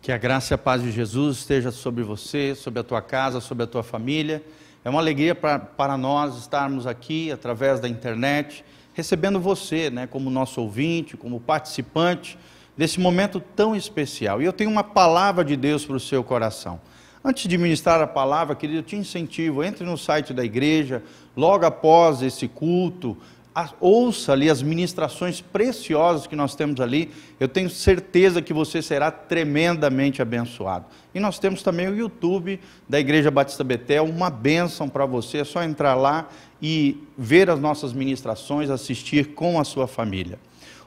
Que a graça e a paz de Jesus esteja sobre você, sobre a tua casa, sobre a tua família. É uma alegria pra, para nós estarmos aqui através da internet, recebendo você, né, como nosso ouvinte, como participante desse momento tão especial. E eu tenho uma palavra de Deus para o seu coração. Antes de ministrar a palavra, querido, eu te incentivo, entre no site da igreja, logo após esse culto, ouça ali as ministrações preciosas que nós temos ali. Eu tenho certeza que você será tremendamente abençoado. E nós temos também o YouTube da Igreja Batista Betel, uma bênção para você. É só entrar lá e ver as nossas ministrações, assistir com a sua família.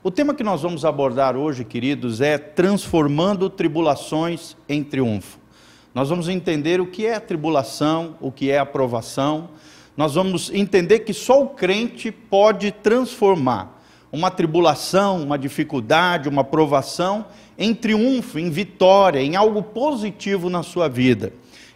O tema que nós vamos abordar hoje, queridos, é transformando tribulações em triunfo. Nós vamos entender o que é tribulação, o que é aprovação nós vamos entender que só o crente pode transformar uma tribulação, uma dificuldade, uma provação em triunfo, em vitória, em algo positivo na sua vida.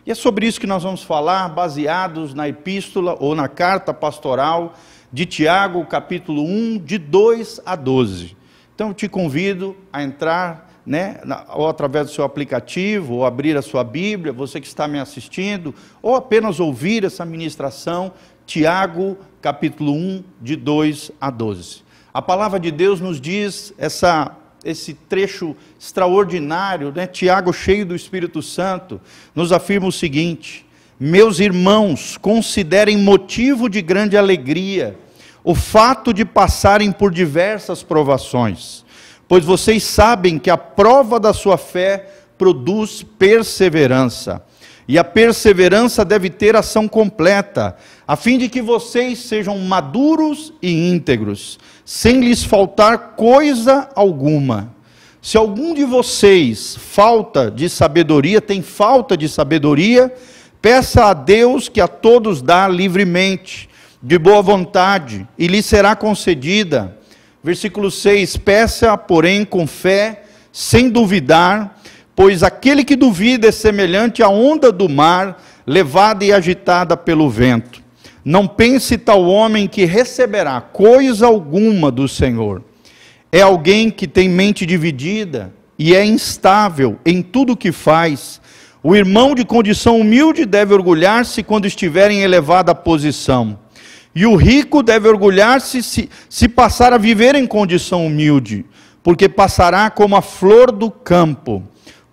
E é sobre isso que nós vamos falar, baseados na epístola ou na carta pastoral de Tiago, capítulo 1, de 2 a 12. Então eu te convido a entrar né, ou através do seu aplicativo, ou abrir a sua Bíblia, você que está me assistindo, ou apenas ouvir essa ministração, Tiago, capítulo 1, de 2 a 12. A palavra de Deus nos diz essa, esse trecho extraordinário, né, Tiago, cheio do Espírito Santo, nos afirma o seguinte: Meus irmãos, considerem motivo de grande alegria o fato de passarem por diversas provações pois vocês sabem que a prova da sua fé produz perseverança. E a perseverança deve ter ação completa, a fim de que vocês sejam maduros e íntegros, sem lhes faltar coisa alguma. Se algum de vocês falta de sabedoria, tem falta de sabedoria, peça a Deus que a todos dá livremente, de boa vontade, e lhe será concedida. Versículo 6: Peça, porém, com fé, sem duvidar, pois aquele que duvida é semelhante à onda do mar, levada e agitada pelo vento. Não pense tal homem que receberá coisa alguma do Senhor. É alguém que tem mente dividida e é instável em tudo o que faz. O irmão de condição humilde deve orgulhar-se quando estiver em elevada posição e o rico deve orgulhar-se se, se passar a viver em condição humilde, porque passará como a flor do campo.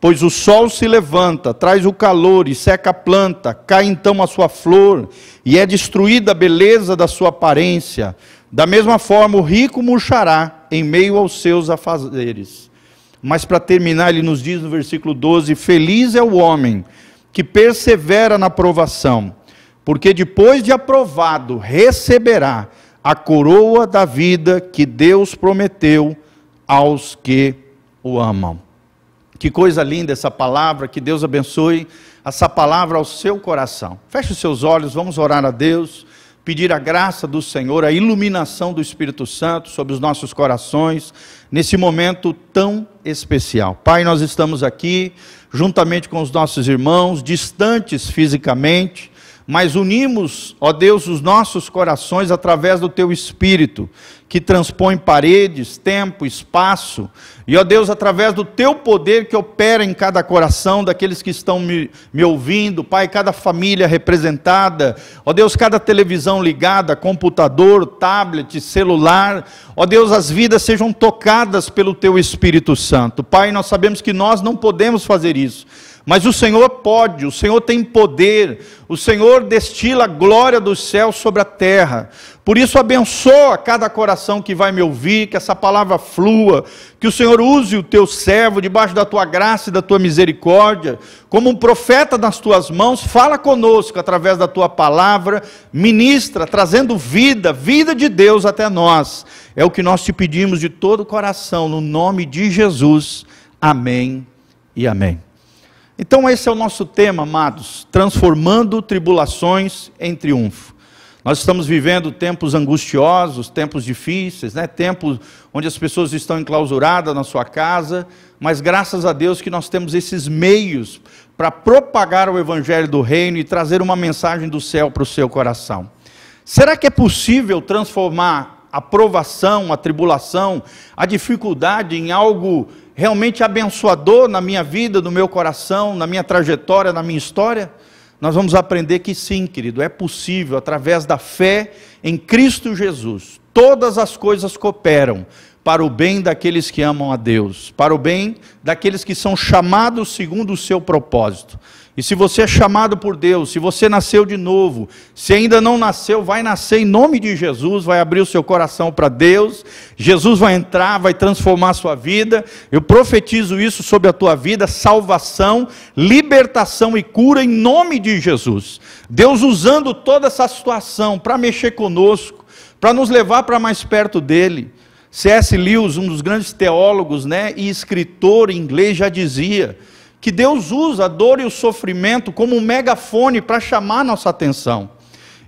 Pois o sol se levanta, traz o calor e seca a planta, cai então a sua flor, e é destruída a beleza da sua aparência. Da mesma forma, o rico murchará em meio aos seus afazeres. Mas para terminar, ele nos diz no versículo 12: Feliz é o homem que persevera na provação porque depois de aprovado, receberá a coroa da vida que Deus prometeu aos que o amam. Que coisa linda essa palavra, que Deus abençoe essa palavra ao seu coração. Feche os seus olhos, vamos orar a Deus, pedir a graça do Senhor, a iluminação do Espírito Santo sobre os nossos corações, nesse momento tão especial. Pai, nós estamos aqui, juntamente com os nossos irmãos, distantes fisicamente, mas unimos, ó Deus, os nossos corações através do teu Espírito, que transpõe paredes, tempo, espaço, e ó Deus, através do teu poder que opera em cada coração daqueles que estão me, me ouvindo, Pai, cada família representada, ó Deus, cada televisão ligada, computador, tablet, celular, ó Deus, as vidas sejam tocadas pelo teu Espírito Santo. Pai, nós sabemos que nós não podemos fazer isso mas o Senhor pode, o Senhor tem poder, o Senhor destila a glória do céu sobre a terra. Por isso, abençoa cada coração que vai me ouvir, que essa palavra flua, que o Senhor use o teu servo debaixo da tua graça e da tua misericórdia, como um profeta nas tuas mãos, fala conosco através da tua palavra, ministra, trazendo vida, vida de Deus até nós. É o que nós te pedimos de todo o coração, no nome de Jesus. Amém e amém. Então, esse é o nosso tema, amados: transformando tribulações em triunfo. Nós estamos vivendo tempos angustiosos, tempos difíceis, né? tempos onde as pessoas estão enclausuradas na sua casa, mas graças a Deus que nós temos esses meios para propagar o Evangelho do Reino e trazer uma mensagem do céu para o seu coração. Será que é possível transformar a provação, a tribulação, a dificuldade em algo realmente abençoador na minha vida, no meu coração, na minha trajetória, na minha história? Nós vamos aprender que sim, querido, é possível, através da fé em Cristo Jesus, todas as coisas cooperam para o bem daqueles que amam a Deus, para o bem daqueles que são chamados segundo o seu propósito. E se você é chamado por Deus, se você nasceu de novo, se ainda não nasceu, vai nascer em nome de Jesus, vai abrir o seu coração para Deus, Jesus vai entrar, vai transformar a sua vida. Eu profetizo isso sobre a tua vida: salvação, libertação e cura em nome de Jesus. Deus usando toda essa situação para mexer conosco, para nos levar para mais perto dele. C.S. Lewis, um dos grandes teólogos né, e escritor inglês, já dizia que Deus usa a dor e o sofrimento como um megafone para chamar nossa atenção.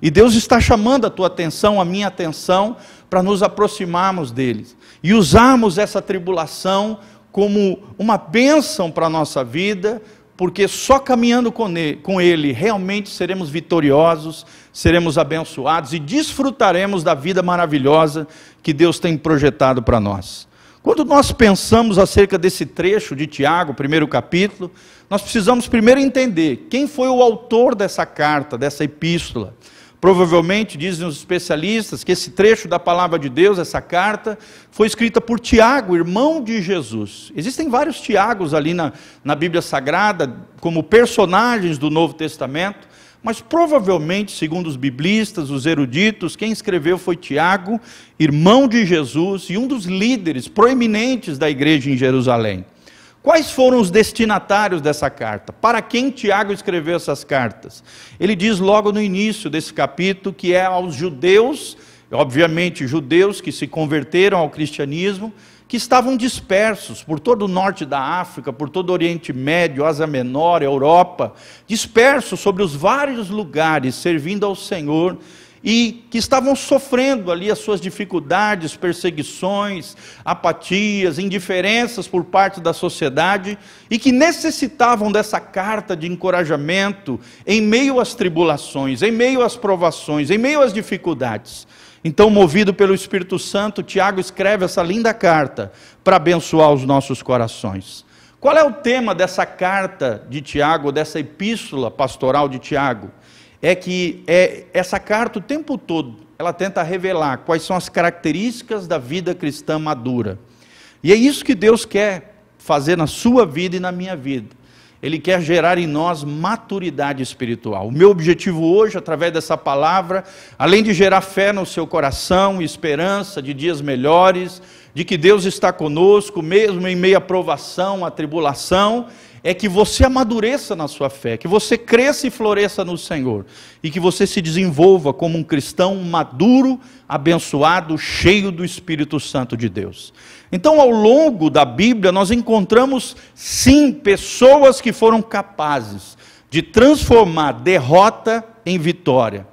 E Deus está chamando a tua atenção, a minha atenção, para nos aproximarmos deles e usarmos essa tribulação como uma bênção para a nossa vida, porque só caminhando com ele, com ele realmente seremos vitoriosos, seremos abençoados e desfrutaremos da vida maravilhosa que Deus tem projetado para nós. Quando nós pensamos acerca desse trecho de Tiago, primeiro capítulo, nós precisamos primeiro entender quem foi o autor dessa carta, dessa epístola. Provavelmente, dizem os especialistas, que esse trecho da palavra de Deus, essa carta, foi escrita por Tiago, irmão de Jesus. Existem vários Tiagos ali na, na Bíblia Sagrada, como personagens do Novo Testamento. Mas provavelmente, segundo os biblistas, os eruditos, quem escreveu foi Tiago, irmão de Jesus e um dos líderes proeminentes da igreja em Jerusalém. Quais foram os destinatários dessa carta? Para quem Tiago escreveu essas cartas? Ele diz logo no início desse capítulo que é aos judeus, obviamente judeus que se converteram ao cristianismo, que estavam dispersos por todo o norte da África, por todo o Oriente Médio, Ásia Menor, Europa, dispersos sobre os vários lugares, servindo ao Senhor, e que estavam sofrendo ali as suas dificuldades, perseguições, apatias, indiferenças por parte da sociedade, e que necessitavam dessa carta de encorajamento em meio às tribulações, em meio às provações, em meio às dificuldades. Então, movido pelo Espírito Santo, Tiago escreve essa linda carta para abençoar os nossos corações. Qual é o tema dessa carta de Tiago, dessa epístola pastoral de Tiago? É que é, essa carta o tempo todo ela tenta revelar quais são as características da vida cristã madura. E é isso que Deus quer fazer na sua vida e na minha vida. Ele quer gerar em nós maturidade espiritual. O meu objetivo hoje, através dessa palavra, além de gerar fé no seu coração, esperança de dias melhores, de que Deus está conosco, mesmo em meio à provação, à tribulação, é que você amadureça na sua fé, que você cresça e floresça no Senhor, e que você se desenvolva como um cristão maduro, abençoado, cheio do Espírito Santo de Deus. Então, ao longo da Bíblia, nós encontramos sim pessoas que foram capazes de transformar derrota em vitória,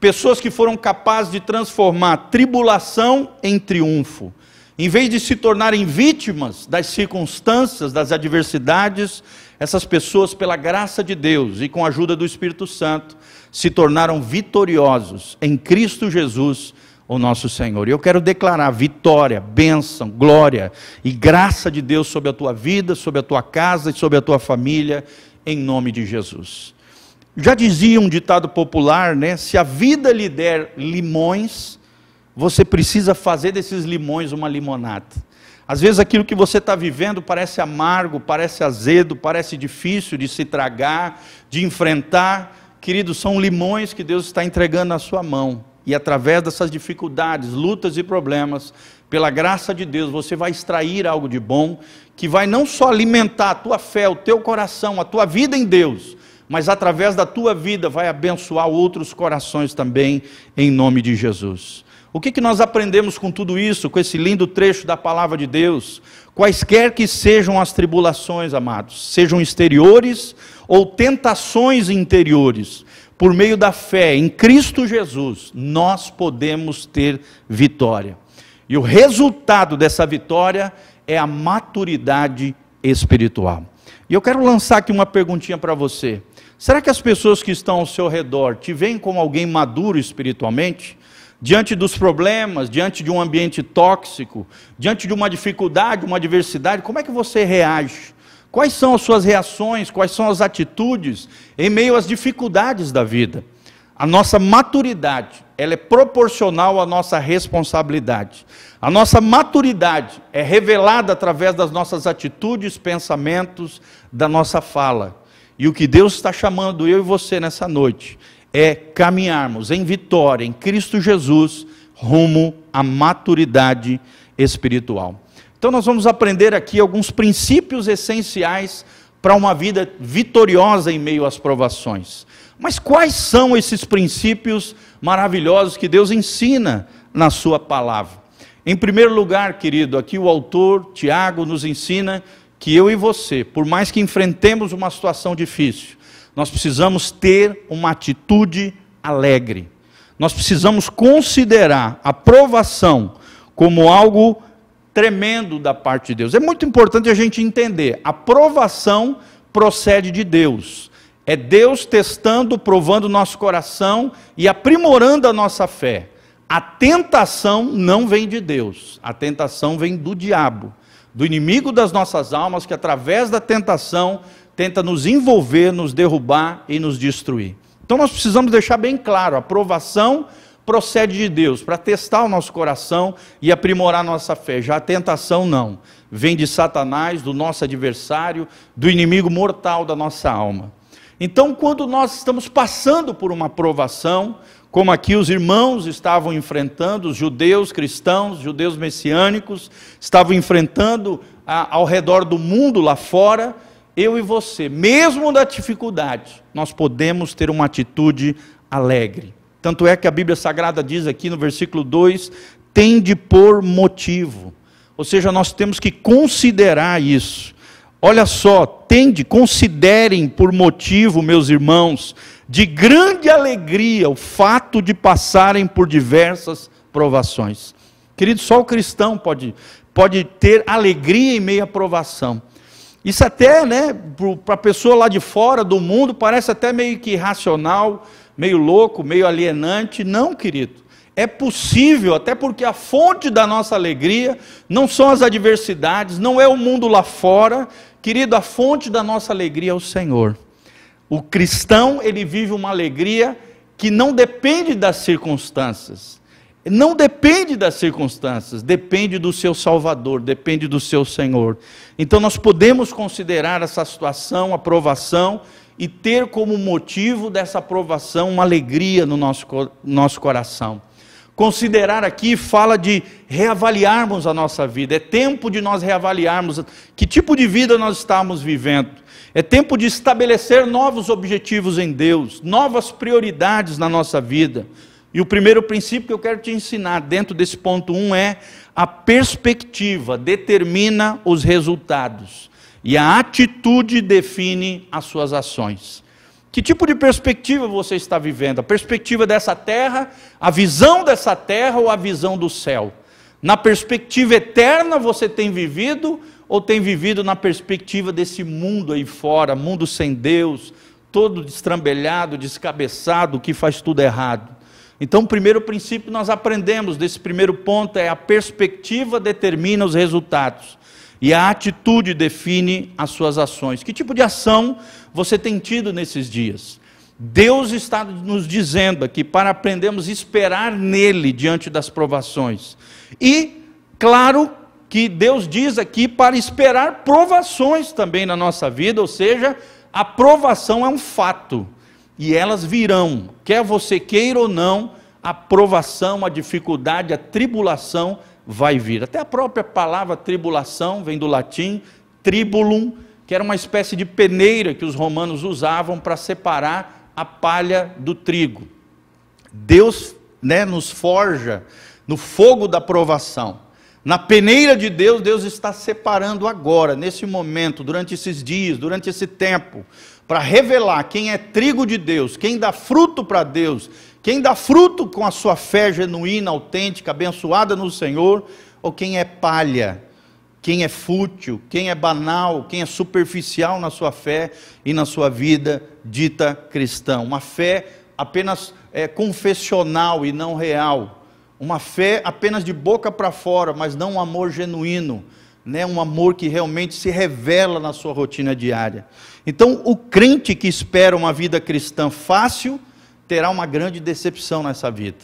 pessoas que foram capazes de transformar tribulação em triunfo. Em vez de se tornarem vítimas das circunstâncias, das adversidades, essas pessoas, pela graça de Deus e com a ajuda do Espírito Santo, se tornaram vitoriosos em Cristo Jesus, o nosso Senhor. E eu quero declarar vitória, bênção, glória e graça de Deus sobre a tua vida, sobre a tua casa e sobre a tua família, em nome de Jesus. Já dizia um ditado popular, né? Se a vida lhe der limões, você precisa fazer desses limões uma limonada. Às vezes aquilo que você está vivendo parece amargo, parece azedo, parece difícil de se tragar, de enfrentar. Queridos, são limões que Deus está entregando na sua mão. E através dessas dificuldades, lutas e problemas, pela graça de Deus, você vai extrair algo de bom, que vai não só alimentar a tua fé, o teu coração, a tua vida em Deus, mas através da tua vida vai abençoar outros corações também, em nome de Jesus. O que, que nós aprendemos com tudo isso, com esse lindo trecho da palavra de Deus? Quaisquer que sejam as tribulações, amados, sejam exteriores ou tentações interiores, por meio da fé em Cristo Jesus, nós podemos ter vitória. E o resultado dessa vitória é a maturidade espiritual. E eu quero lançar aqui uma perguntinha para você. Será que as pessoas que estão ao seu redor te veem como alguém maduro espiritualmente? diante dos problemas, diante de um ambiente tóxico, diante de uma dificuldade, uma adversidade, como é que você reage? Quais são as suas reações, quais são as atitudes em meio às dificuldades da vida? A nossa maturidade, ela é proporcional à nossa responsabilidade. A nossa maturidade é revelada através das nossas atitudes, pensamentos, da nossa fala. E o que Deus está chamando eu e você nessa noite é caminharmos em vitória em Cristo Jesus rumo à maturidade espiritual. Então nós vamos aprender aqui alguns princípios essenciais para uma vida vitoriosa em meio às provações. Mas quais são esses princípios maravilhosos que Deus ensina na sua palavra? Em primeiro lugar, querido, aqui o autor Tiago nos ensina que eu e você, por mais que enfrentemos uma situação difícil, nós precisamos ter uma atitude alegre. Nós precisamos considerar a provação como algo tremendo da parte de Deus. É muito importante a gente entender: a provação procede de Deus. É Deus testando, provando nosso coração e aprimorando a nossa fé. A tentação não vem de Deus, a tentação vem do diabo do inimigo das nossas almas, que através da tentação tenta nos envolver, nos derrubar e nos destruir. Então nós precisamos deixar bem claro: a provação procede de Deus para testar o nosso coração e aprimorar nossa fé. Já a tentação não, vem de Satanás, do nosso adversário, do inimigo mortal da nossa alma. Então, quando nós estamos passando por uma provação, como aqui os irmãos estavam enfrentando, os judeus cristãos, judeus messiânicos, estavam enfrentando a, ao redor do mundo lá fora, eu e você, mesmo na dificuldade, nós podemos ter uma atitude alegre. Tanto é que a Bíblia Sagrada diz aqui no versículo 2: tende por motivo. Ou seja, nós temos que considerar isso. Olha só, tende, considerem por motivo, meus irmãos, de grande alegria o fato de passarem por diversas provações. Querido, só o cristão pode, pode ter alegria em meio à provação. Isso até, né, para a pessoa lá de fora do mundo, parece até meio que irracional, meio louco, meio alienante. Não, querido. É possível, até porque a fonte da nossa alegria não são as adversidades, não é o mundo lá fora. Querido, a fonte da nossa alegria é o Senhor. O cristão, ele vive uma alegria que não depende das circunstâncias. Não depende das circunstâncias, depende do seu Salvador, depende do seu Senhor. Então nós podemos considerar essa situação, aprovação, e ter como motivo dessa aprovação uma alegria no nosso, nosso coração. Considerar aqui fala de reavaliarmos a nossa vida, é tempo de nós reavaliarmos que tipo de vida nós estamos vivendo. É tempo de estabelecer novos objetivos em Deus, novas prioridades na nossa vida. E o primeiro princípio que eu quero te ensinar dentro desse ponto 1 um é a perspectiva determina os resultados e a atitude define as suas ações. Que tipo de perspectiva você está vivendo? A perspectiva dessa terra, a visão dessa terra ou a visão do céu? Na perspectiva eterna você tem vivido ou tem vivido na perspectiva desse mundo aí fora, mundo sem Deus, todo destrambelhado, descabeçado, que faz tudo errado? Então, o primeiro princípio nós aprendemos desse primeiro ponto é a perspectiva determina os resultados e a atitude define as suas ações. Que tipo de ação você tem tido nesses dias? Deus está nos dizendo aqui para aprendermos a esperar nele diante das provações. E, claro, que Deus diz aqui para esperar provações também na nossa vida, ou seja, a provação é um fato e elas virão, quer você queira ou não, a provação, a dificuldade, a tribulação vai vir. Até a própria palavra tribulação vem do latim tribulum, que era uma espécie de peneira que os romanos usavam para separar a palha do trigo. Deus né, nos forja no fogo da provação. Na peneira de Deus, Deus está separando agora, nesse momento, durante esses dias, durante esse tempo, para revelar quem é trigo de Deus, quem dá fruto para Deus, quem dá fruto com a sua fé genuína, autêntica, abençoada no Senhor, ou quem é palha, quem é fútil, quem é banal, quem é superficial na sua fé e na sua vida dita cristã. Uma fé apenas é, confessional e não real uma fé apenas de boca para fora, mas não um amor genuíno, né? um amor que realmente se revela na sua rotina diária. Então, o crente que espera uma vida cristã fácil terá uma grande decepção nessa vida.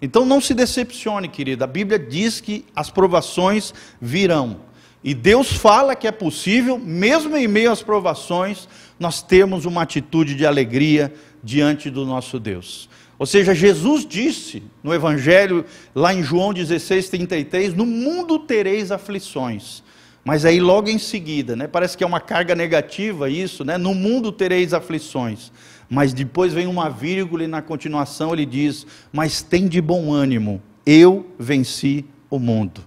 Então, não se decepcione, querida. A Bíblia diz que as provações virão. E Deus fala que é possível, mesmo em meio às provações, nós termos uma atitude de alegria diante do nosso Deus. Ou seja, Jesus disse no Evangelho, lá em João 16, 33, no mundo tereis aflições. Mas aí logo em seguida, né, parece que é uma carga negativa isso, né, no mundo tereis aflições. Mas depois vem uma vírgula e na continuação ele diz: Mas tem de bom ânimo, eu venci o mundo.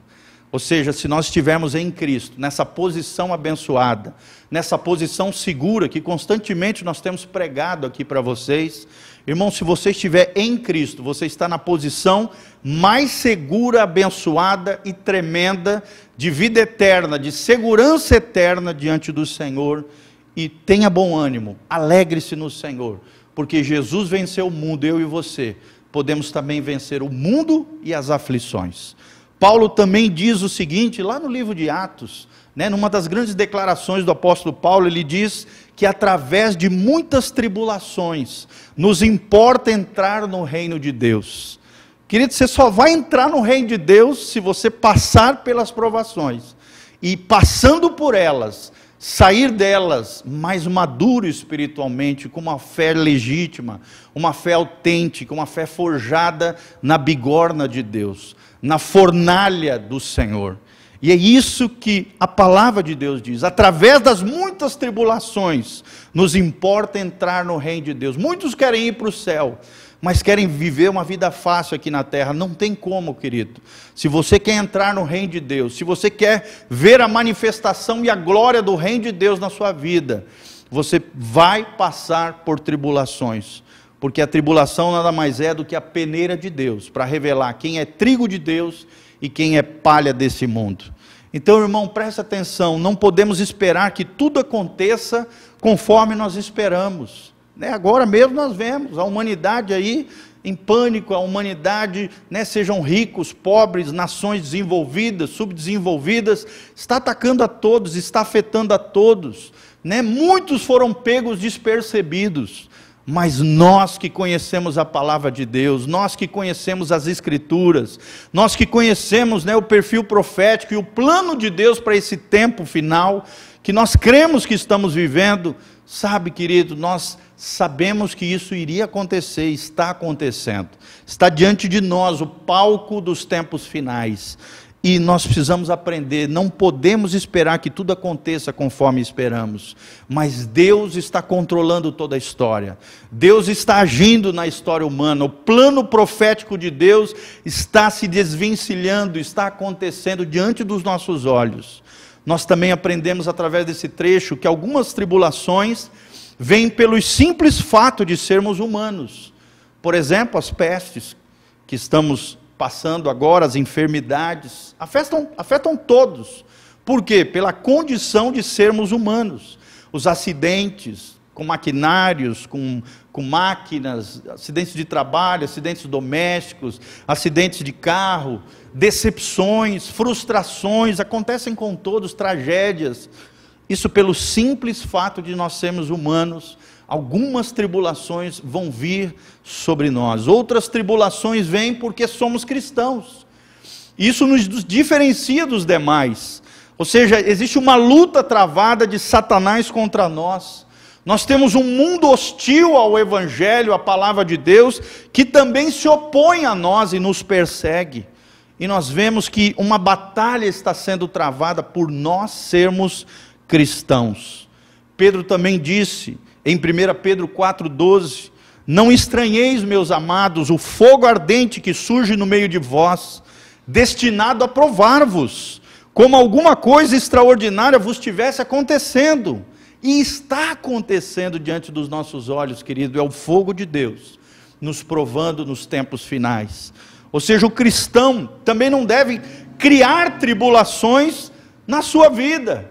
Ou seja, se nós estivermos em Cristo, nessa posição abençoada, nessa posição segura que constantemente nós temos pregado aqui para vocês, Irmão, se você estiver em Cristo, você está na posição mais segura, abençoada e tremenda de vida eterna, de segurança eterna diante do Senhor. E tenha bom ânimo, alegre-se no Senhor, porque Jesus venceu o mundo, eu e você. Podemos também vencer o mundo e as aflições. Paulo também diz o seguinte, lá no livro de Atos, né, numa das grandes declarações do apóstolo Paulo, ele diz que através de muitas tribulações nos importa entrar no reino de Deus. Querido, você só vai entrar no reino de Deus se você passar pelas provações. E passando por elas, sair delas mais maduro espiritualmente, com uma fé legítima, uma fé autêntica, uma fé forjada na bigorna de Deus, na fornalha do Senhor. E é isso que a palavra de Deus diz. Através das muitas tribulações, nos importa entrar no reino de Deus. Muitos querem ir para o céu, mas querem viver uma vida fácil aqui na terra. Não tem como, querido. Se você quer entrar no reino de Deus, se você quer ver a manifestação e a glória do reino de Deus na sua vida, você vai passar por tribulações. Porque a tribulação nada mais é do que a peneira de Deus para revelar quem é trigo de Deus e quem é palha desse mundo. Então, irmão, presta atenção, não podemos esperar que tudo aconteça conforme nós esperamos. Né? Agora mesmo nós vemos a humanidade aí em pânico, a humanidade, né, sejam ricos, pobres, nações desenvolvidas, subdesenvolvidas, está atacando a todos, está afetando a todos. Né? Muitos foram pegos despercebidos. Mas nós que conhecemos a palavra de Deus, nós que conhecemos as Escrituras, nós que conhecemos né, o perfil profético e o plano de Deus para esse tempo final, que nós cremos que estamos vivendo, sabe, querido, nós sabemos que isso iria acontecer, está acontecendo, está diante de nós o palco dos tempos finais. E nós precisamos aprender, não podemos esperar que tudo aconteça conforme esperamos, mas Deus está controlando toda a história, Deus está agindo na história humana, o plano profético de Deus está se desvencilhando, está acontecendo diante dos nossos olhos. Nós também aprendemos através desse trecho que algumas tribulações vêm pelo simples fato de sermos humanos, por exemplo, as pestes que estamos passando agora, as enfermidades, afetam, afetam todos. Por quê? Pela condição de sermos humanos. Os acidentes com maquinários, com, com máquinas, acidentes de trabalho, acidentes domésticos, acidentes de carro, decepções, frustrações, acontecem com todos, tragédias. Isso pelo simples fato de nós sermos humanos algumas tribulações vão vir sobre nós, outras tribulações vêm porque somos cristãos. Isso nos diferencia dos demais. Ou seja, existe uma luta travada de Satanás contra nós. Nós temos um mundo hostil ao Evangelho, à palavra de Deus, que também se opõe a nós e nos persegue. E nós vemos que uma batalha está sendo travada por nós sermos cristãos. Pedro também disse em 1 Pedro 4,12: Não estranheis, meus amados, o fogo ardente que surge no meio de vós, destinado a provar-vos, como alguma coisa extraordinária vos estivesse acontecendo. E está acontecendo diante dos nossos olhos, querido, é o fogo de Deus, nos provando nos tempos finais. Ou seja, o cristão também não deve criar tribulações na sua vida.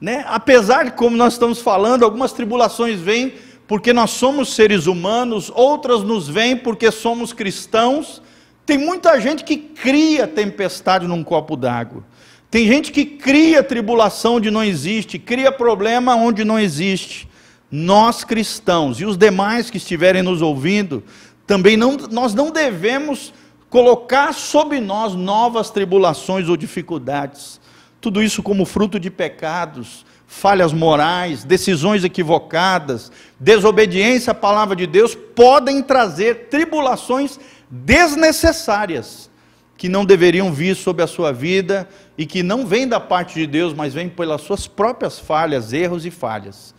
Né? Apesar de, como nós estamos falando, algumas tribulações vêm porque nós somos seres humanos, outras nos vêm porque somos cristãos, Tem muita gente que cria tempestade num copo d'água. Tem gente que cria tribulação onde não existe, cria problema onde não existe. Nós cristãos e os demais que estiverem nos ouvindo, também não, nós não devemos colocar sobre nós novas tribulações ou dificuldades. Tudo isso como fruto de pecados, falhas morais, decisões equivocadas, desobediência à palavra de Deus, podem trazer tribulações desnecessárias que não deveriam vir sobre a sua vida e que não vêm da parte de Deus, mas vêm pelas suas próprias falhas, erros e falhas.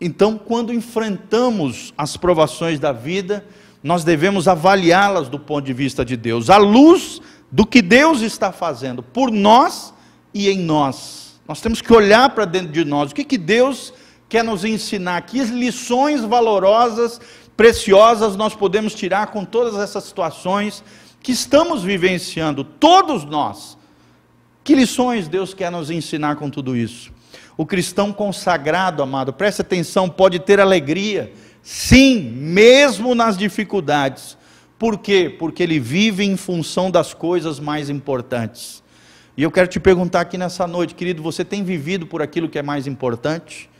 Então, quando enfrentamos as provações da vida, nós devemos avaliá-las do ponto de vista de Deus, à luz do que Deus está fazendo por nós e em nós. Nós temos que olhar para dentro de nós, o que, que Deus quer nos ensinar, que lições valorosas, preciosas nós podemos tirar com todas essas situações que estamos vivenciando, todos nós. Que lições Deus quer nos ensinar com tudo isso? O cristão consagrado, amado, preste atenção, pode ter alegria Sim, mesmo nas dificuldades. Por quê? Porque ele vive em função das coisas mais importantes. E eu quero te perguntar aqui nessa noite, querido, você tem vivido por aquilo que é mais importante?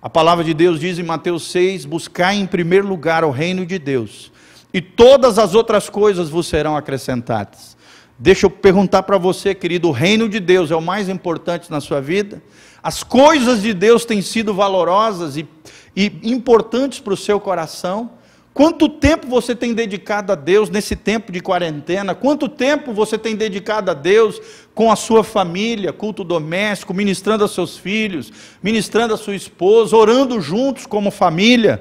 A palavra de Deus diz em Mateus 6: buscai em primeiro lugar o reino de Deus, e todas as outras coisas vos serão acrescentadas. Deixa eu perguntar para você, querido, o reino de Deus é o mais importante na sua vida? As coisas de Deus têm sido valorosas e e importantes para o seu coração. Quanto tempo você tem dedicado a Deus nesse tempo de quarentena? Quanto tempo você tem dedicado a Deus com a sua família, culto doméstico, ministrando a seus filhos, ministrando a sua esposa, orando juntos como família?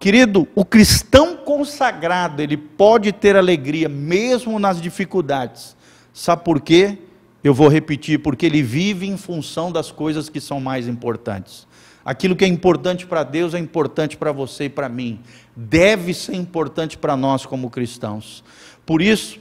Querido, o cristão consagrado, ele pode ter alegria mesmo nas dificuldades. Sabe por quê? Eu vou repetir, porque ele vive em função das coisas que são mais importantes. Aquilo que é importante para Deus é importante para você e para mim. Deve ser importante para nós como cristãos. Por isso,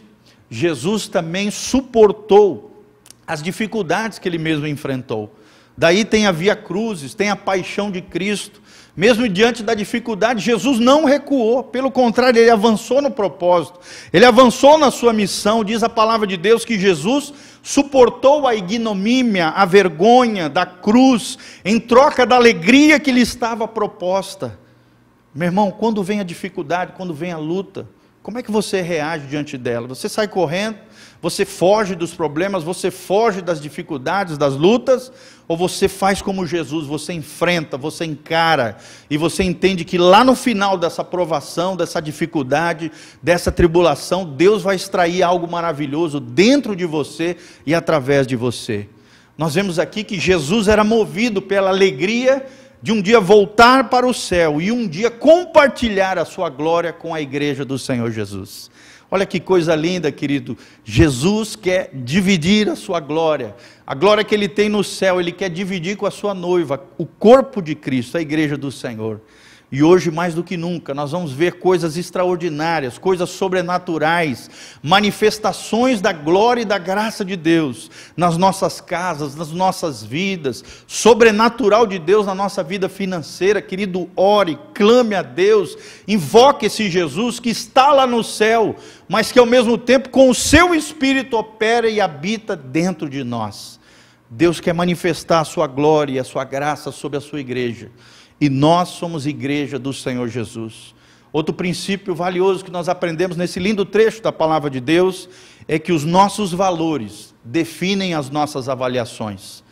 Jesus também suportou as dificuldades que ele mesmo enfrentou. Daí tem a via cruzes, tem a paixão de Cristo. Mesmo diante da dificuldade, Jesus não recuou, pelo contrário, ele avançou no propósito, ele avançou na sua missão. Diz a palavra de Deus que Jesus suportou a ignomínia, a vergonha da cruz, em troca da alegria que lhe estava proposta. Meu irmão, quando vem a dificuldade, quando vem a luta, como é que você reage diante dela? Você sai correndo? Você foge dos problemas? Você foge das dificuldades, das lutas? Ou você faz como Jesus, você enfrenta, você encara e você entende que lá no final dessa provação, dessa dificuldade, dessa tribulação, Deus vai extrair algo maravilhoso dentro de você e através de você. Nós vemos aqui que Jesus era movido pela alegria de um dia voltar para o céu e um dia compartilhar a sua glória com a igreja do Senhor Jesus. Olha que coisa linda, querido. Jesus quer dividir a sua glória. A glória que ele tem no céu, ele quer dividir com a sua noiva, o corpo de Cristo, a igreja do Senhor. E hoje, mais do que nunca, nós vamos ver coisas extraordinárias, coisas sobrenaturais, manifestações da glória e da graça de Deus nas nossas casas, nas nossas vidas, sobrenatural de Deus na nossa vida financeira. Querido, ore, clame a Deus, invoque esse Jesus que está lá no céu, mas que ao mesmo tempo, com o seu espírito, opera e habita dentro de nós. Deus quer manifestar a sua glória e a sua graça sobre a sua igreja e nós somos igreja do Senhor Jesus. Outro princípio valioso que nós aprendemos nesse lindo trecho da palavra de Deus é que os nossos valores definem as nossas avaliações.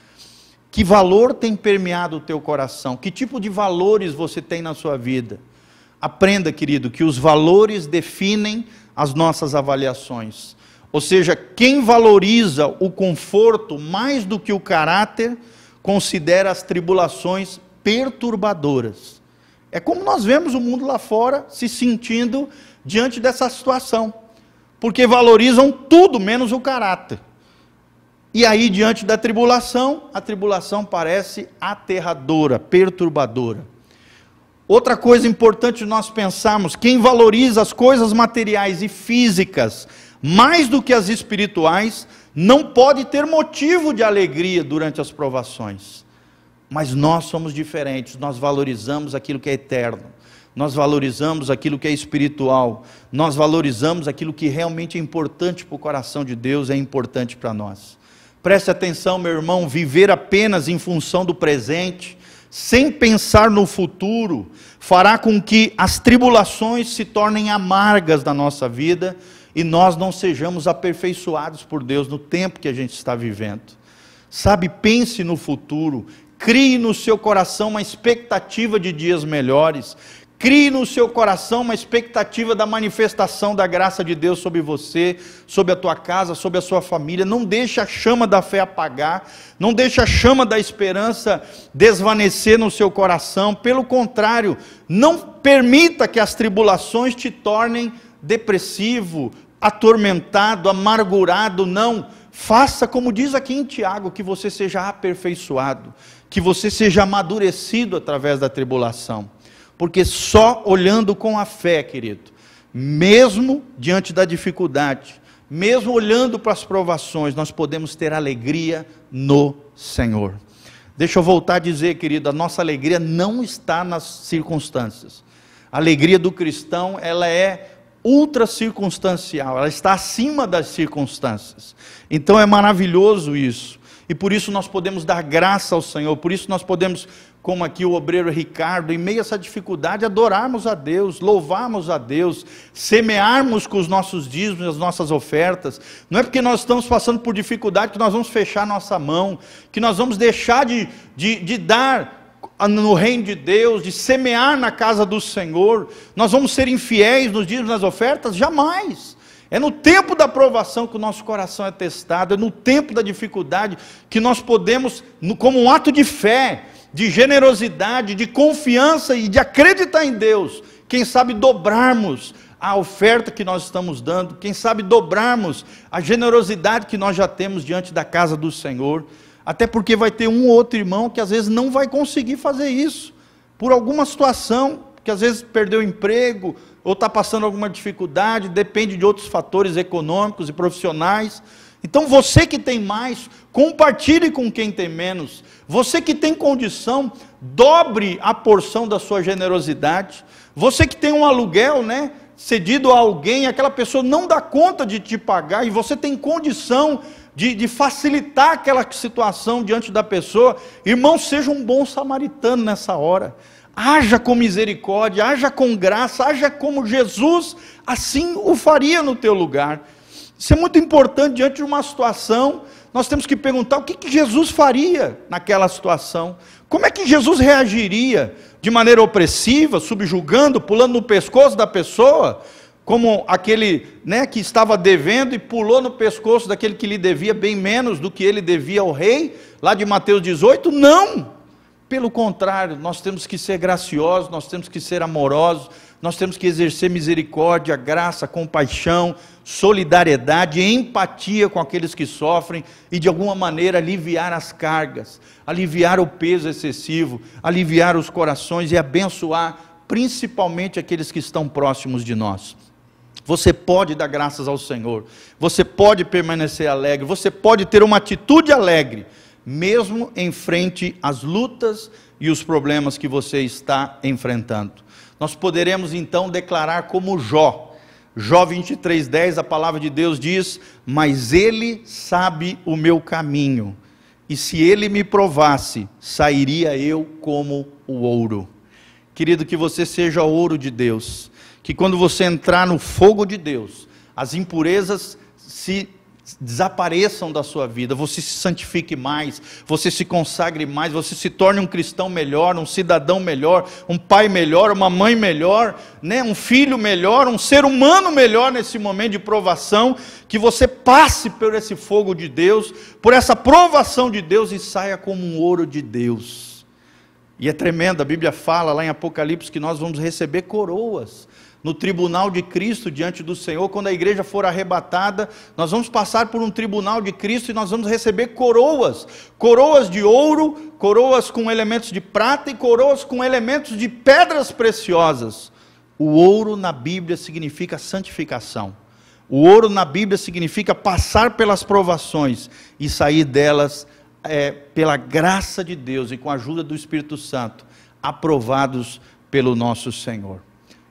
Que valor tem permeado o teu coração? Que tipo de valores você tem na sua vida? Aprenda, querido, que os valores definem as nossas avaliações. Ou seja, quem valoriza o conforto mais do que o caráter, considera as tribulações perturbadoras. É como nós vemos o mundo lá fora se sentindo diante dessa situação, porque valorizam tudo menos o caráter. E aí, diante da tribulação, a tribulação parece aterradora, perturbadora. Outra coisa importante nós pensarmos: quem valoriza as coisas materiais e físicas mais do que as espirituais, não pode ter motivo de alegria durante as provações. Mas nós somos diferentes, nós valorizamos aquilo que é eterno. nós valorizamos aquilo que é espiritual, nós valorizamos aquilo que realmente é importante para o coração de Deus, é importante para nós. Preste atenção, meu irmão, viver apenas em função do presente, sem pensar no futuro, fará com que as tribulações se tornem amargas na nossa vida e nós não sejamos aperfeiçoados por Deus no tempo que a gente está vivendo. Sabe, pense no futuro, crie no seu coração uma expectativa de dias melhores, crie no seu coração uma expectativa da manifestação da graça de Deus sobre você, sobre a tua casa, sobre a sua família. Não deixe a chama da fé apagar, não deixe a chama da esperança desvanecer no seu coração. Pelo contrário, não permita que as tribulações te tornem depressivo, atormentado, amargurado, não. Faça como diz aqui em Tiago, que você seja aperfeiçoado, que você seja amadurecido através da tribulação. Porque só olhando com a fé, querido, mesmo diante da dificuldade, mesmo olhando para as provações, nós podemos ter alegria no Senhor. Deixa eu voltar a dizer, querido, a nossa alegria não está nas circunstâncias. A alegria do cristão, ela é ultra circunstancial, ela está acima das circunstâncias. Então é maravilhoso isso. E por isso nós podemos dar graça ao Senhor, por isso nós podemos, como aqui o obreiro Ricardo, em meio a essa dificuldade, adorarmos a Deus, louvarmos a Deus, semearmos com os nossos dízimos, as nossas ofertas. Não é porque nós estamos passando por dificuldade que nós vamos fechar nossa mão, que nós vamos deixar de, de, de dar no reino de Deus, de semear na casa do Senhor, nós vamos ser infiéis nos dias das ofertas? Jamais. É no tempo da provação que o nosso coração é testado, é no tempo da dificuldade que nós podemos, como um ato de fé, de generosidade, de confiança e de acreditar em Deus, quem sabe dobrarmos a oferta que nós estamos dando, quem sabe dobrarmos a generosidade que nós já temos diante da casa do Senhor. Até porque vai ter um ou outro irmão que às vezes não vai conseguir fazer isso, por alguma situação, que às vezes perdeu o emprego, ou está passando alguma dificuldade, depende de outros fatores econômicos e profissionais. Então você que tem mais, compartilhe com quem tem menos. Você que tem condição, dobre a porção da sua generosidade. Você que tem um aluguel, né? Cedido a alguém, aquela pessoa não dá conta de te pagar e você tem condição de, de facilitar aquela situação diante da pessoa, irmão, seja um bom samaritano nessa hora. Haja com misericórdia, haja com graça, haja como Jesus assim o faria no teu lugar. Isso é muito importante diante de uma situação. Nós temos que perguntar o que, que Jesus faria naquela situação. Como é que Jesus reagiria? De maneira opressiva, subjugando, pulando no pescoço da pessoa? como aquele né, que estava devendo e pulou no pescoço daquele que lhe devia bem menos do que ele devia ao rei, lá de Mateus 18? Não! Pelo contrário, nós temos que ser graciosos, nós temos que ser amorosos, nós temos que exercer misericórdia, graça, compaixão, solidariedade, empatia com aqueles que sofrem e de alguma maneira aliviar as cargas, aliviar o peso excessivo, aliviar os corações e abençoar principalmente aqueles que estão próximos de nós. Você pode dar graças ao Senhor, você pode permanecer alegre, você pode ter uma atitude alegre, mesmo em frente às lutas e os problemas que você está enfrentando. Nós poderemos então declarar como Jó, Jó 23:10, a palavra de Deus diz: "Mas ele sabe o meu caminho, e se ele me provasse, sairia eu como o ouro." Querido, que você seja ouro de Deus que quando você entrar no fogo de Deus, as impurezas se desapareçam da sua vida, você se santifique mais, você se consagre mais, você se torne um cristão melhor, um cidadão melhor, um pai melhor, uma mãe melhor, né? um filho melhor, um ser humano melhor nesse momento de provação, que você passe por esse fogo de Deus, por essa provação de Deus e saia como um ouro de Deus. E é tremendo, a Bíblia fala lá em Apocalipse que nós vamos receber coroas no tribunal de Cristo diante do Senhor, quando a igreja for arrebatada, nós vamos passar por um tribunal de Cristo e nós vamos receber coroas, coroas de ouro, coroas com elementos de prata e coroas com elementos de pedras preciosas. O ouro na Bíblia significa santificação. O ouro na Bíblia significa passar pelas provações e sair delas é, pela graça de Deus e com a ajuda do Espírito Santo, aprovados pelo nosso Senhor.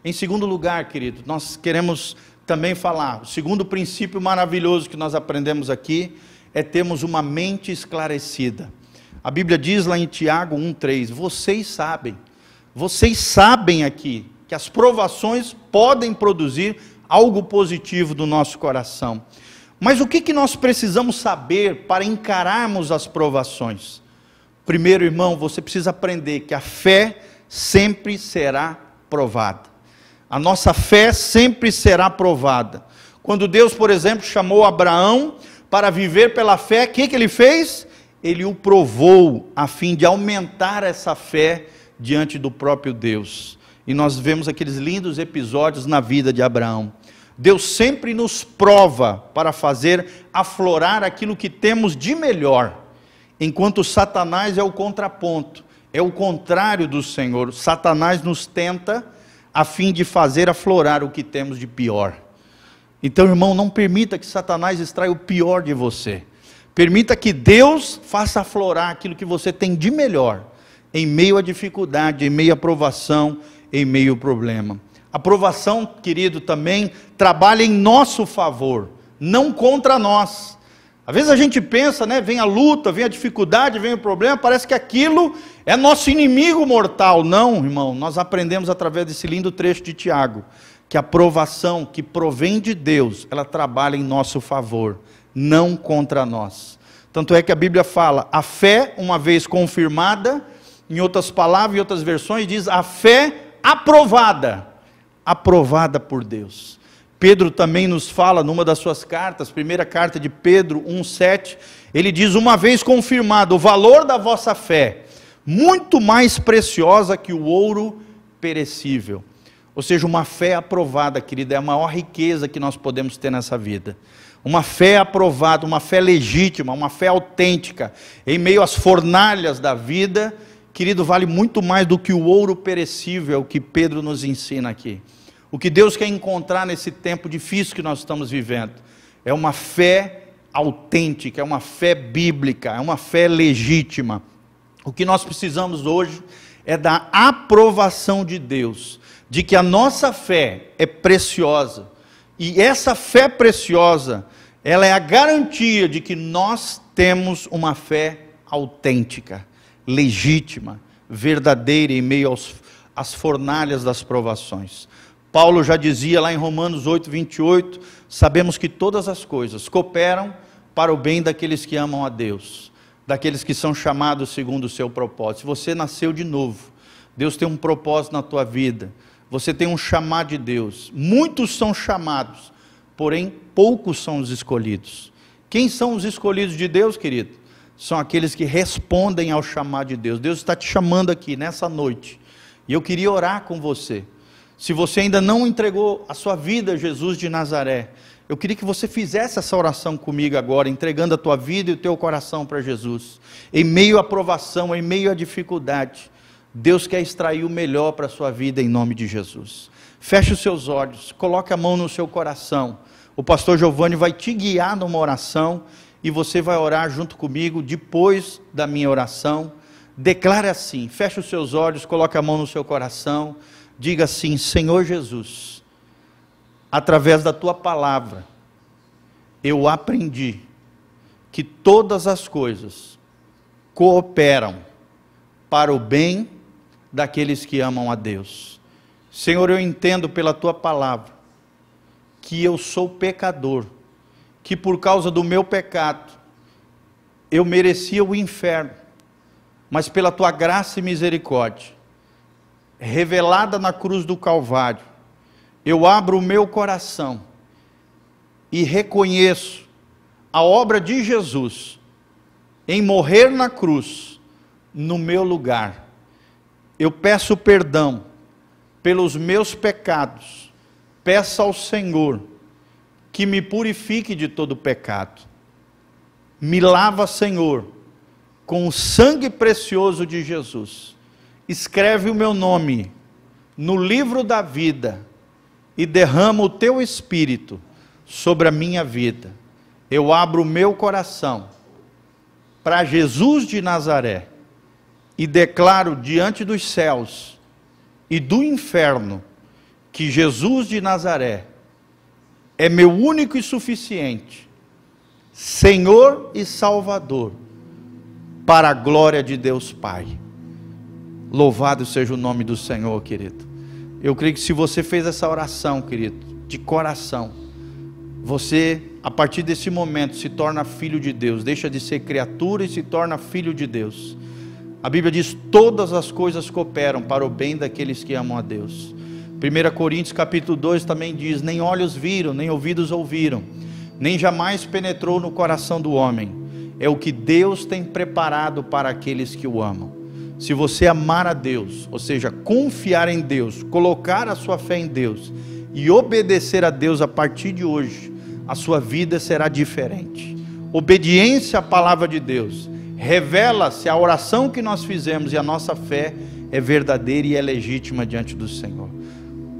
Em segundo lugar, querido, nós queremos também falar, o segundo princípio maravilhoso que nós aprendemos aqui é termos uma mente esclarecida. A Bíblia diz lá em Tiago 1,3: vocês sabem, vocês sabem aqui que as provações podem produzir algo positivo do nosso coração. Mas o que, que nós precisamos saber para encararmos as provações? Primeiro, irmão, você precisa aprender que a fé sempre será provada. A nossa fé sempre será provada. Quando Deus, por exemplo, chamou Abraão para viver pela fé, o que, que ele fez? Ele o provou a fim de aumentar essa fé diante do próprio Deus. E nós vemos aqueles lindos episódios na vida de Abraão. Deus sempre nos prova para fazer aflorar aquilo que temos de melhor, enquanto Satanás é o contraponto, é o contrário do Senhor. Satanás nos tenta a fim de fazer aflorar o que temos de pior. Então, irmão, não permita que Satanás extraia o pior de você. Permita que Deus faça aflorar aquilo que você tem de melhor, em meio à dificuldade, em meio à provação, em meio ao problema. A provação, querido, também trabalha em nosso favor, não contra nós. Às vezes a gente pensa, né, vem a luta, vem a dificuldade, vem o problema, parece que aquilo é nosso inimigo mortal. Não, irmão, nós aprendemos através desse lindo trecho de Tiago, que a provação que provém de Deus, ela trabalha em nosso favor, não contra nós. Tanto é que a Bíblia fala, a fé, uma vez confirmada, em outras palavras, em outras versões, diz a fé aprovada aprovada por Deus. Pedro também nos fala numa das suas cartas, primeira carta de Pedro 1:7, ele diz: "Uma vez confirmado o valor da vossa fé, muito mais preciosa que o ouro perecível". Ou seja, uma fé aprovada, querida, é a maior riqueza que nós podemos ter nessa vida. Uma fé aprovada, uma fé legítima, uma fé autêntica, em meio às fornalhas da vida, querido, vale muito mais do que o ouro perecível, que Pedro nos ensina aqui. O que Deus quer encontrar nesse tempo difícil que nós estamos vivendo é uma fé autêntica, é uma fé bíblica, é uma fé legítima. O que nós precisamos hoje é da aprovação de Deus, de que a nossa fé é preciosa. E essa fé preciosa, ela é a garantia de que nós temos uma fé autêntica, legítima, verdadeira em meio aos, às fornalhas das provações. Paulo já dizia lá em Romanos 8, 28, sabemos que todas as coisas cooperam para o bem daqueles que amam a Deus, daqueles que são chamados segundo o seu propósito. Você nasceu de novo, Deus tem um propósito na tua vida, você tem um chamado de Deus. Muitos são chamados, porém poucos são os escolhidos. Quem são os escolhidos de Deus, querido? São aqueles que respondem ao chamado de Deus. Deus está te chamando aqui nessa noite. E eu queria orar com você. Se você ainda não entregou a sua vida a Jesus de Nazaré, eu queria que você fizesse essa oração comigo agora, entregando a tua vida e o teu coração para Jesus. Em meio à provação, em meio à dificuldade, Deus quer extrair o melhor para a sua vida em nome de Jesus. Feche os seus olhos, coloque a mão no seu coração. O pastor Giovanni vai te guiar numa oração e você vai orar junto comigo depois da minha oração. Declare assim: feche os seus olhos, coloque a mão no seu coração. Diga assim: Senhor Jesus, através da tua palavra, eu aprendi que todas as coisas cooperam para o bem daqueles que amam a Deus. Senhor, eu entendo pela tua palavra que eu sou pecador, que por causa do meu pecado eu merecia o inferno, mas pela tua graça e misericórdia revelada na cruz do Calvário, eu abro o meu coração e reconheço a obra de Jesus em morrer na cruz no meu lugar. Eu peço perdão pelos meus pecados. Peço ao Senhor que me purifique de todo pecado. Me lava, Senhor, com o sangue precioso de Jesus escreve o meu nome no livro da vida e derrama o teu espírito sobre a minha vida. Eu abro o meu coração para Jesus de Nazaré e declaro diante dos céus e do inferno que Jesus de Nazaré é meu único e suficiente Senhor e Salvador, para a glória de Deus Pai. Louvado seja o nome do Senhor, querido. Eu creio que se você fez essa oração, querido, de coração, você, a partir desse momento, se torna filho de Deus, deixa de ser criatura e se torna filho de Deus. A Bíblia diz: todas as coisas cooperam para o bem daqueles que amam a Deus. 1 Coríntios capítulo 2 também diz: Nem olhos viram, nem ouvidos ouviram, nem jamais penetrou no coração do homem. É o que Deus tem preparado para aqueles que o amam. Se você amar a Deus, ou seja, confiar em Deus, colocar a sua fé em Deus e obedecer a Deus a partir de hoje, a sua vida será diferente. Obediência à palavra de Deus revela se a oração que nós fizemos e a nossa fé é verdadeira e é legítima diante do Senhor.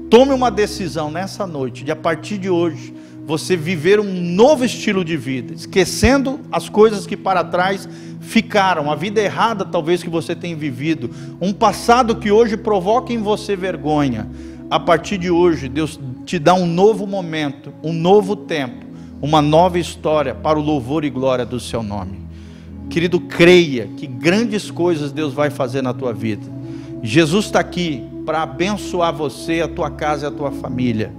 Tome uma decisão nessa noite, de a partir de hoje, você viver um novo estilo de vida, esquecendo as coisas que para trás ficaram, a vida errada talvez que você tem vivido, um passado que hoje provoca em você vergonha. A partir de hoje, Deus te dá um novo momento, um novo tempo, uma nova história para o louvor e glória do seu nome. Querido, creia que grandes coisas Deus vai fazer na tua vida. Jesus está aqui para abençoar você, a tua casa e a tua família.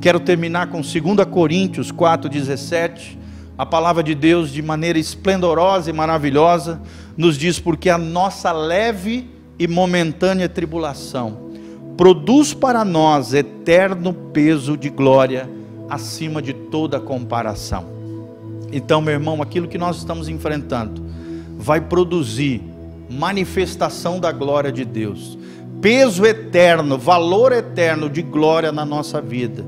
Quero terminar com 2 Coríntios 4,17. A palavra de Deus, de maneira esplendorosa e maravilhosa, nos diz: porque a nossa leve e momentânea tribulação produz para nós eterno peso de glória acima de toda comparação. Então, meu irmão, aquilo que nós estamos enfrentando vai produzir manifestação da glória de Deus, peso eterno, valor eterno de glória na nossa vida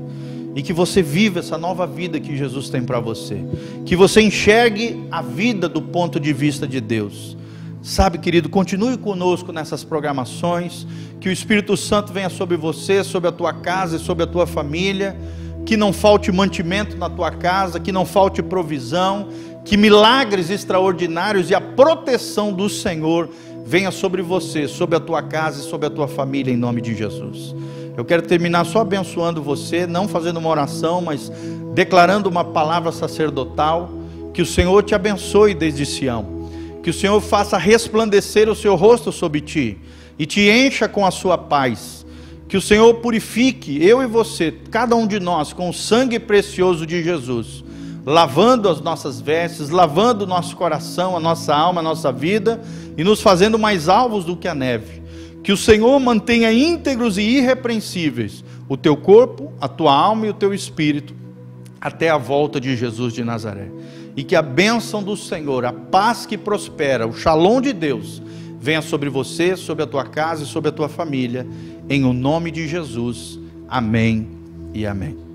e que você viva essa nova vida que Jesus tem para você. Que você enxergue a vida do ponto de vista de Deus. Sabe, querido, continue conosco nessas programações. Que o Espírito Santo venha sobre você, sobre a tua casa e sobre a tua família. Que não falte mantimento na tua casa, que não falte provisão, que milagres extraordinários e a proteção do Senhor venha sobre você, sobre a tua casa e sobre a tua família, em nome de Jesus. Eu quero terminar só abençoando você, não fazendo uma oração, mas declarando uma palavra sacerdotal. Que o Senhor te abençoe desde Sião. Que o Senhor faça resplandecer o seu rosto sobre ti e te encha com a sua paz. Que o Senhor purifique eu e você, cada um de nós, com o sangue precioso de Jesus, lavando as nossas vestes, lavando o nosso coração, a nossa alma, a nossa vida e nos fazendo mais alvos do que a neve que o Senhor mantenha íntegros e irrepreensíveis o teu corpo, a tua alma e o teu espírito até a volta de Jesus de Nazaré. E que a bênção do Senhor, a paz que prospera, o shalom de Deus, venha sobre você, sobre a tua casa e sobre a tua família, em o nome de Jesus. Amém e amém.